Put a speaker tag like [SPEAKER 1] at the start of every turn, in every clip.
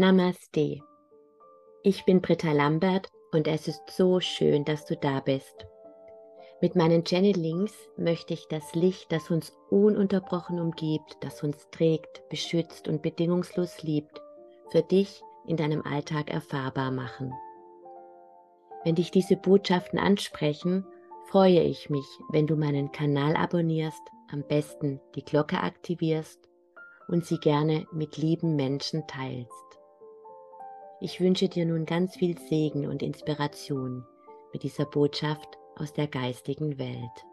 [SPEAKER 1] Namaste. Ich bin Britta Lambert und es ist so schön, dass du da bist. Mit meinen Channelings möchte ich das Licht, das uns ununterbrochen umgibt, das uns trägt, beschützt und bedingungslos liebt, für dich in deinem Alltag erfahrbar machen. Wenn dich diese Botschaften ansprechen, freue ich mich, wenn du meinen Kanal abonnierst, am besten die Glocke aktivierst und sie gerne mit lieben Menschen teilst. Ich wünsche dir nun ganz viel Segen und Inspiration mit dieser Botschaft aus der geistigen Welt.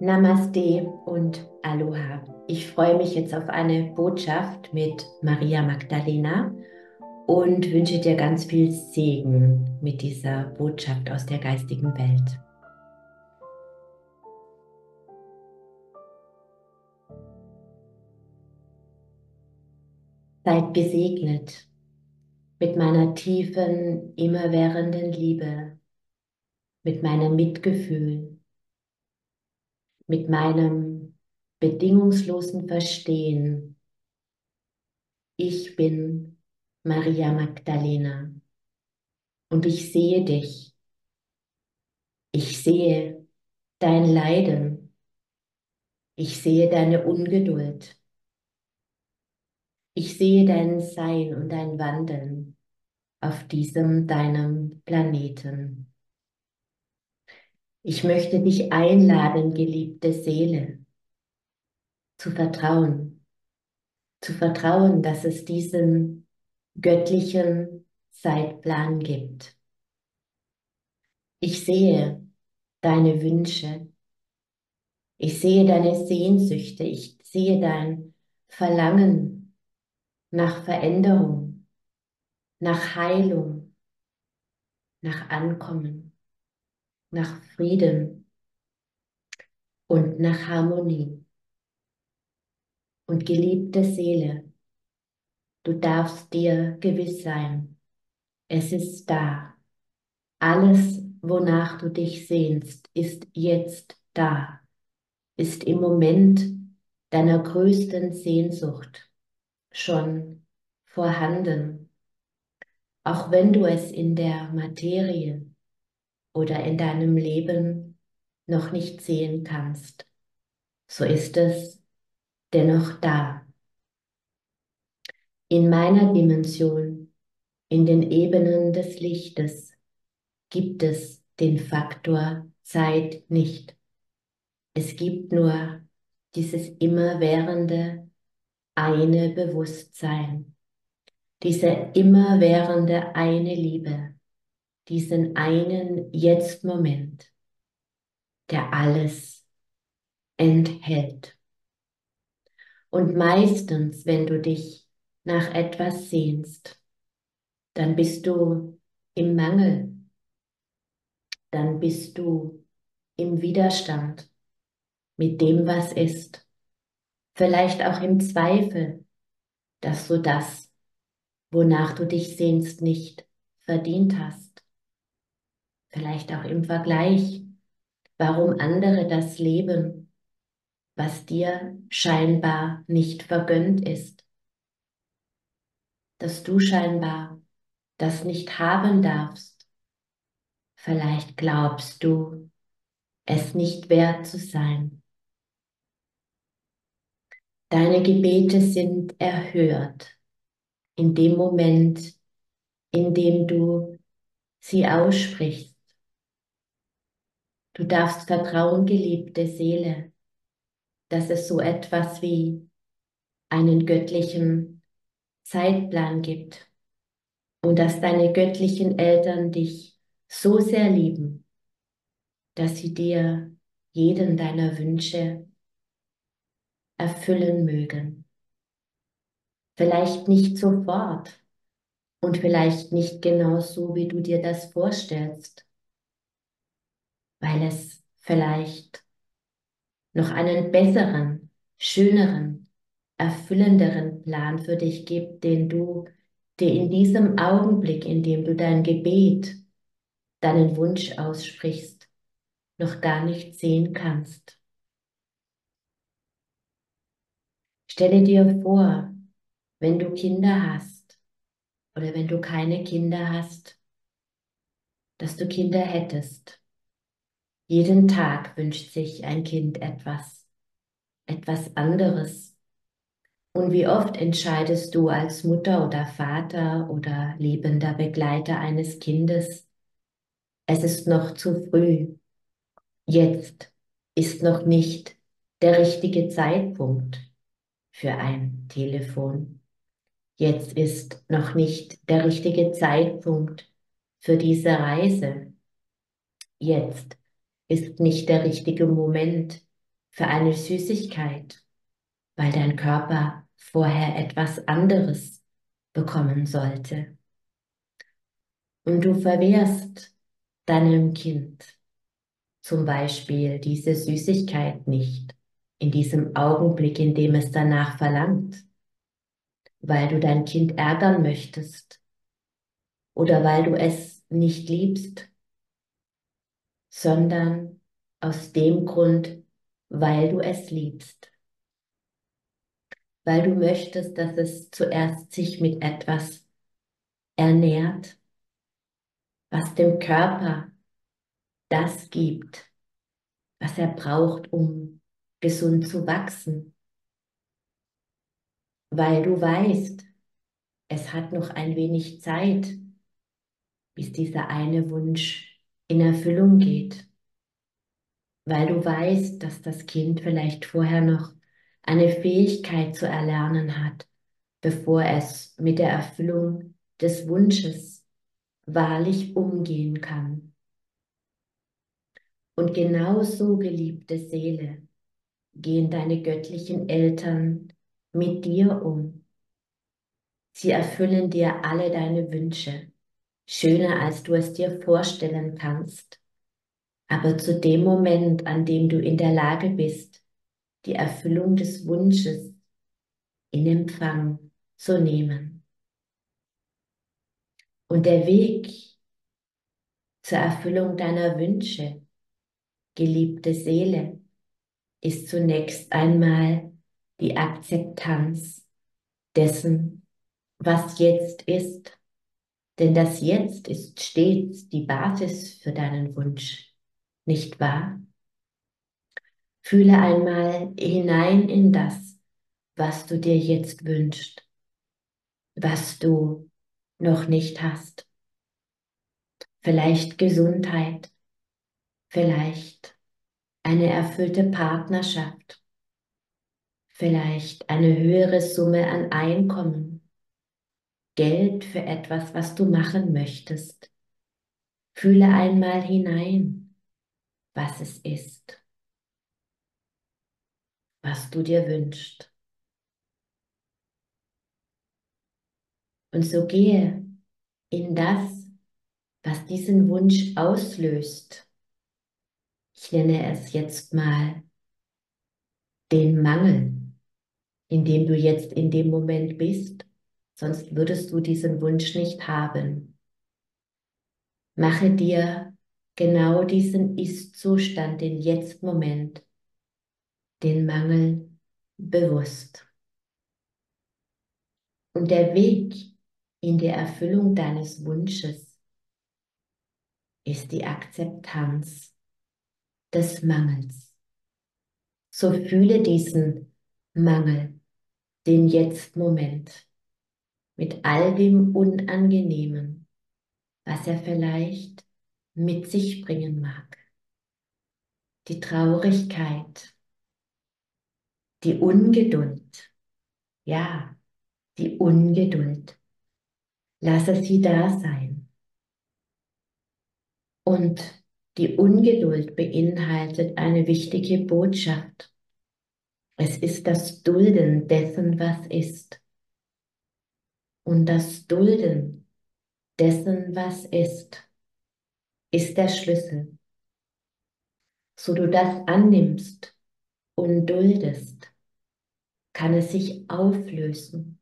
[SPEAKER 1] Namaste und Aloha. Ich freue mich jetzt auf eine Botschaft mit Maria Magdalena und wünsche dir ganz viel Segen mit dieser Botschaft aus der geistigen Welt. Seid gesegnet mit meiner tiefen, immerwährenden Liebe, mit meinem Mitgefühl, mit meinem bedingungslosen Verstehen. Ich bin Maria Magdalena und ich sehe dich. Ich sehe dein Leiden. Ich sehe deine Ungeduld. Ich sehe dein Sein und dein Wandeln auf diesem deinem Planeten. Ich möchte dich einladen, geliebte Seele, zu vertrauen, zu vertrauen, dass es diesen göttlichen Zeitplan gibt. Ich sehe deine Wünsche, ich sehe deine Sehnsüchte, ich sehe dein Verlangen nach Veränderung, nach Heilung, nach Ankommen, nach Frieden und nach Harmonie. Und geliebte Seele, du darfst dir gewiss sein, es ist da. Alles, wonach du dich sehnst, ist jetzt da, ist im Moment deiner größten Sehnsucht schon vorhanden, auch wenn du es in der Materie oder in deinem Leben noch nicht sehen kannst, so ist es dennoch da. In meiner Dimension, in den Ebenen des Lichtes, gibt es den Faktor Zeit nicht. Es gibt nur dieses immerwährende eine Bewusstsein, diese immerwährende eine Liebe, diesen einen Jetzt-Moment, der alles enthält. Und meistens, wenn du dich nach etwas sehnst, dann bist du im Mangel, dann bist du im Widerstand mit dem, was ist vielleicht auch im Zweifel, dass du das, wonach du dich sehnst, nicht verdient hast. Vielleicht auch im Vergleich, warum andere das leben, was dir scheinbar nicht vergönnt ist. Dass du scheinbar das nicht haben darfst. Vielleicht glaubst du, es nicht wert zu sein. Deine Gebete sind erhört in dem Moment, in dem du sie aussprichst. Du darfst vertrauen, geliebte Seele, dass es so etwas wie einen göttlichen Zeitplan gibt und dass deine göttlichen Eltern dich so sehr lieben, dass sie dir jeden deiner Wünsche erfüllen mögen. Vielleicht nicht sofort und vielleicht nicht genau so, wie du dir das vorstellst, weil es vielleicht noch einen besseren, schöneren, erfüllenderen Plan für dich gibt, den du dir in diesem Augenblick, in dem du dein Gebet, deinen Wunsch aussprichst, noch gar nicht sehen kannst. Stelle dir vor, wenn du Kinder hast oder wenn du keine Kinder hast, dass du Kinder hättest. Jeden Tag wünscht sich ein Kind etwas, etwas anderes. Und wie oft entscheidest du als Mutter oder Vater oder lebender Begleiter eines Kindes, es ist noch zu früh, jetzt ist noch nicht der richtige Zeitpunkt für ein Telefon. Jetzt ist noch nicht der richtige Zeitpunkt für diese Reise. Jetzt ist nicht der richtige Moment für eine Süßigkeit, weil dein Körper vorher etwas anderes bekommen sollte. Und du verwehrst deinem Kind zum Beispiel diese Süßigkeit nicht in diesem Augenblick, in dem es danach verlangt, weil du dein Kind ärgern möchtest oder weil du es nicht liebst, sondern aus dem Grund, weil du es liebst, weil du möchtest, dass es zuerst sich mit etwas ernährt, was dem Körper das gibt, was er braucht, um gesund zu wachsen. Weil du weißt, es hat noch ein wenig Zeit, bis dieser eine Wunsch in Erfüllung geht. Weil du weißt, dass das Kind vielleicht vorher noch eine Fähigkeit zu erlernen hat, bevor es mit der Erfüllung des Wunsches wahrlich umgehen kann. Und genauso, geliebte Seele, gehen deine göttlichen Eltern mit dir um. Sie erfüllen dir alle deine Wünsche, schöner als du es dir vorstellen kannst. Aber zu dem Moment, an dem du in der Lage bist, die Erfüllung des Wunsches in Empfang zu nehmen. Und der Weg zur Erfüllung deiner Wünsche, geliebte Seele, ist zunächst einmal die Akzeptanz dessen, was jetzt ist. Denn das Jetzt ist stets die Basis für deinen Wunsch, nicht wahr? Fühle einmal hinein in das, was du dir jetzt wünschst, was du noch nicht hast. Vielleicht Gesundheit, vielleicht eine erfüllte Partnerschaft, vielleicht eine höhere Summe an Einkommen, Geld für etwas, was du machen möchtest. Fühle einmal hinein, was es ist, was du dir wünschst. Und so gehe in das, was diesen Wunsch auslöst ich nenne es jetzt mal den Mangel, in dem du jetzt in dem Moment bist, sonst würdest du diesen Wunsch nicht haben. Mache dir genau diesen Ist-Zustand, den Jetzt-Moment, den Mangel bewusst. Und der Weg in der Erfüllung deines Wunsches ist die Akzeptanz des Mangels. So fühle diesen Mangel, den Jetzt-Moment, mit all dem Unangenehmen, was er vielleicht mit sich bringen mag. Die Traurigkeit, die Ungeduld, ja, die Ungeduld. Lasse sie da sein. Und die Ungeduld beinhaltet eine wichtige Botschaft. Es ist das Dulden dessen, was ist. Und das Dulden dessen, was ist, ist der Schlüssel. So du das annimmst und duldest, kann es sich auflösen.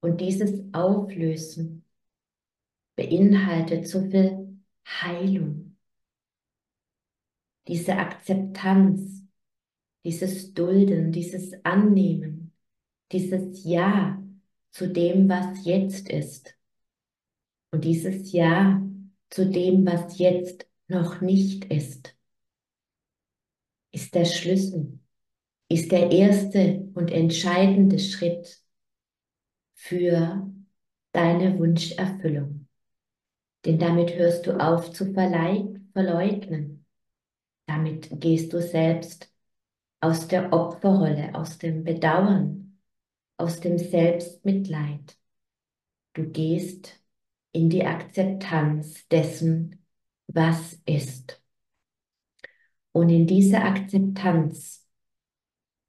[SPEAKER 1] Und dieses Auflösen beinhaltet so viel Heilung diese Akzeptanz, dieses Dulden, dieses Annehmen, dieses Ja zu dem, was jetzt ist. Und dieses Ja zu dem, was jetzt noch nicht ist, ist der Schlüssel, ist der erste und entscheidende Schritt für deine Wunscherfüllung. Denn damit hörst du auf zu verleugnen. Damit gehst du selbst aus der Opferrolle, aus dem Bedauern, aus dem Selbstmitleid. Du gehst in die Akzeptanz dessen, was ist. Und in diese Akzeptanz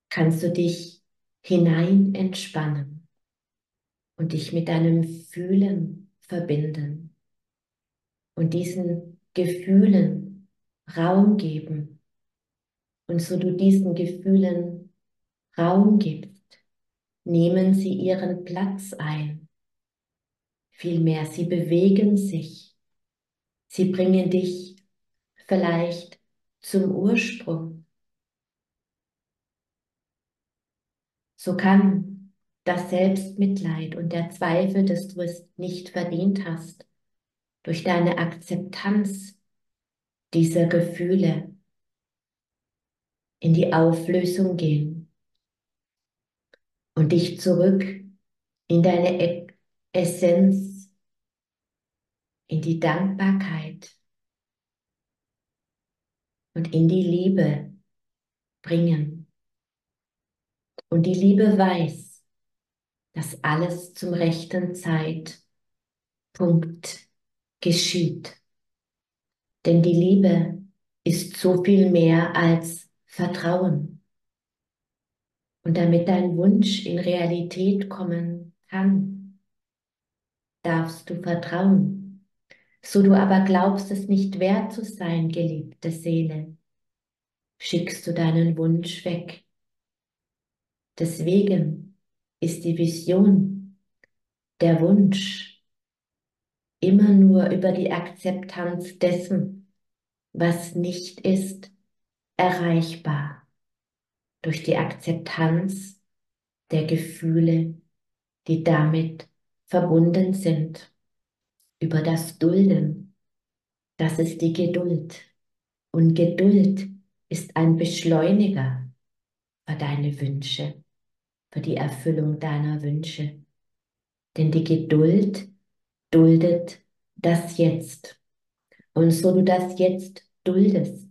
[SPEAKER 1] kannst du dich hinein entspannen und dich mit deinem Fühlen verbinden und diesen Gefühlen Raum geben. Und so du diesen Gefühlen Raum gibst, nehmen sie ihren Platz ein. Vielmehr, sie bewegen sich. Sie bringen dich vielleicht zum Ursprung. So kann das Selbstmitleid und der Zweifel, dass du es nicht verdient hast, durch deine Akzeptanz dieser Gefühle in die Auflösung gehen und dich zurück in deine e Essenz, in die Dankbarkeit und in die Liebe bringen. Und die Liebe weiß, dass alles zum rechten Zeitpunkt geschieht. Denn die Liebe ist so viel mehr als Vertrauen. Und damit dein Wunsch in Realität kommen kann, darfst du vertrauen. So du aber glaubst es nicht wert zu sein, geliebte Seele, schickst du deinen Wunsch weg. Deswegen ist die Vision, der Wunsch, immer nur über die Akzeptanz dessen, was nicht ist, erreichbar. Durch die Akzeptanz der Gefühle, die damit verbunden sind. Über das Dulden, das ist die Geduld. Und Geduld ist ein Beschleuniger für deine Wünsche, für die Erfüllung deiner Wünsche. Denn die Geduld duldet das Jetzt. Und so du das Jetzt duldest,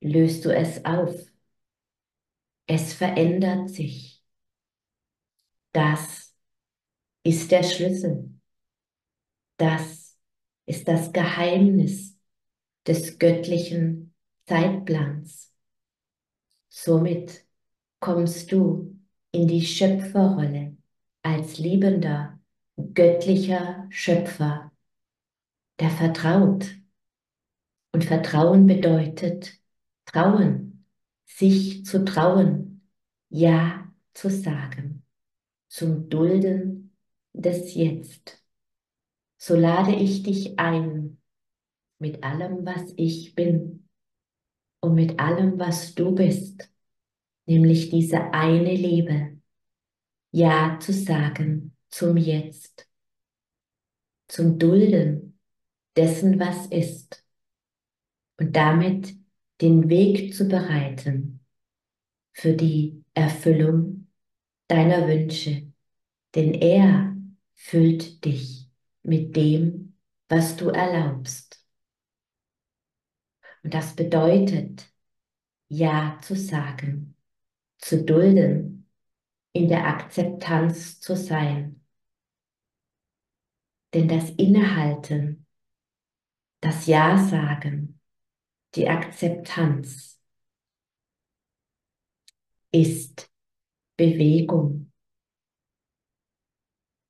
[SPEAKER 1] löst du es auf. Es verändert sich. Das ist der Schlüssel. Das ist das Geheimnis des göttlichen Zeitplans. Somit kommst du in die Schöpferrolle als Liebender göttlicher Schöpfer, der vertraut. Und Vertrauen bedeutet trauen, sich zu trauen, Ja zu sagen, zum Dulden des Jetzt. So lade ich dich ein mit allem, was ich bin und mit allem, was du bist, nämlich diese eine Liebe, Ja zu sagen zum Jetzt, zum Dulden dessen, was ist und damit den Weg zu bereiten für die Erfüllung deiner Wünsche, denn er füllt dich mit dem, was du erlaubst. Und das bedeutet, Ja zu sagen, zu dulden, in der Akzeptanz zu sein denn das Innehalten, das Ja sagen, die Akzeptanz ist Bewegung.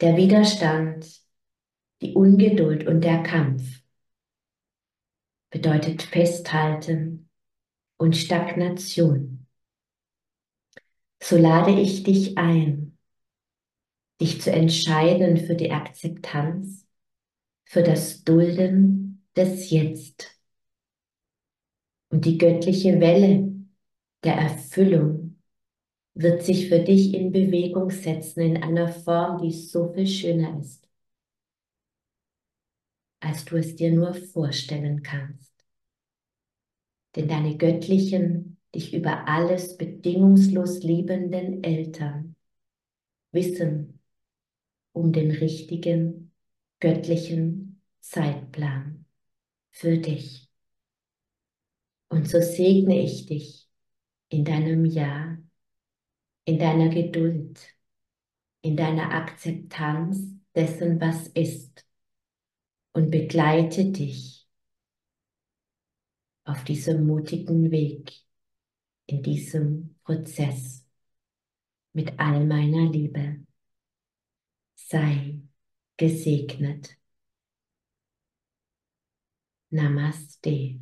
[SPEAKER 1] Der Widerstand, die Ungeduld und der Kampf bedeutet Festhalten und Stagnation. So lade ich dich ein, dich zu entscheiden für die Akzeptanz, für das Dulden des Jetzt und die göttliche Welle der Erfüllung wird sich für dich in Bewegung setzen in einer Form, die so viel schöner ist, als du es dir nur vorstellen kannst. Denn deine göttlichen, dich über alles bedingungslos liebenden Eltern wissen um den richtigen göttlichen Zeitplan für dich. Und so segne ich dich in deinem Ja, in deiner Geduld, in deiner Akzeptanz dessen, was ist und begleite dich auf diesem mutigen Weg, in diesem Prozess mit all meiner Liebe. Sei gesegnet. Namaste.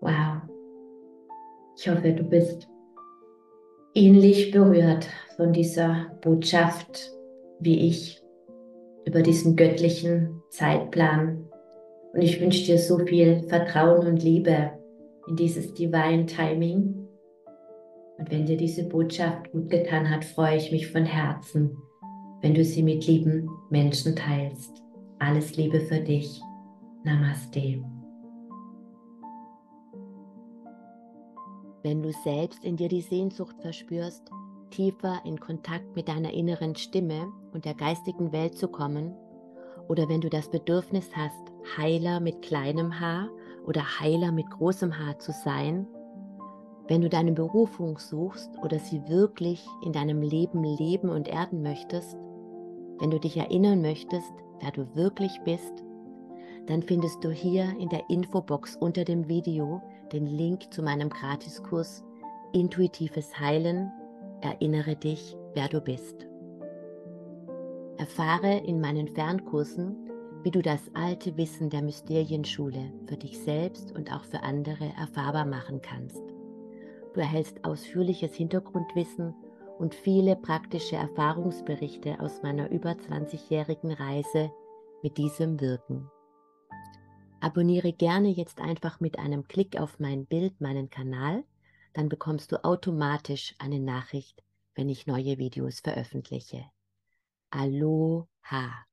[SPEAKER 1] Wow. Ich hoffe, du bist ähnlich berührt von dieser Botschaft wie ich über diesen göttlichen Zeitplan. Und ich wünsche dir so viel Vertrauen und Liebe in dieses Divine Timing. Und wenn dir diese Botschaft gut getan hat, freue ich mich von Herzen, wenn du sie mit lieben Menschen teilst. Alles Liebe für dich. Namaste. Wenn du selbst in dir die Sehnsucht verspürst, tiefer in Kontakt mit deiner inneren Stimme und der geistigen Welt zu kommen, oder wenn du das Bedürfnis hast, Heiler mit kleinem Haar oder Heiler mit großem Haar zu sein, wenn du deine Berufung suchst oder sie wirklich in deinem Leben leben und erden möchtest, wenn du dich erinnern möchtest, wer du wirklich bist, dann findest du hier in der Infobox unter dem Video den Link zu meinem Gratiskurs Intuitives Heilen. Erinnere dich, wer du bist. Erfahre in meinen Fernkursen, wie du das alte Wissen der Mysterienschule für dich selbst und auch für andere erfahrbar machen kannst. Du erhältst ausführliches Hintergrundwissen und viele praktische Erfahrungsberichte aus meiner über 20-jährigen Reise mit diesem Wirken. Abonniere gerne jetzt einfach mit einem Klick auf mein Bild meinen Kanal, dann bekommst du automatisch eine Nachricht, wenn ich neue Videos veröffentliche. Aloha!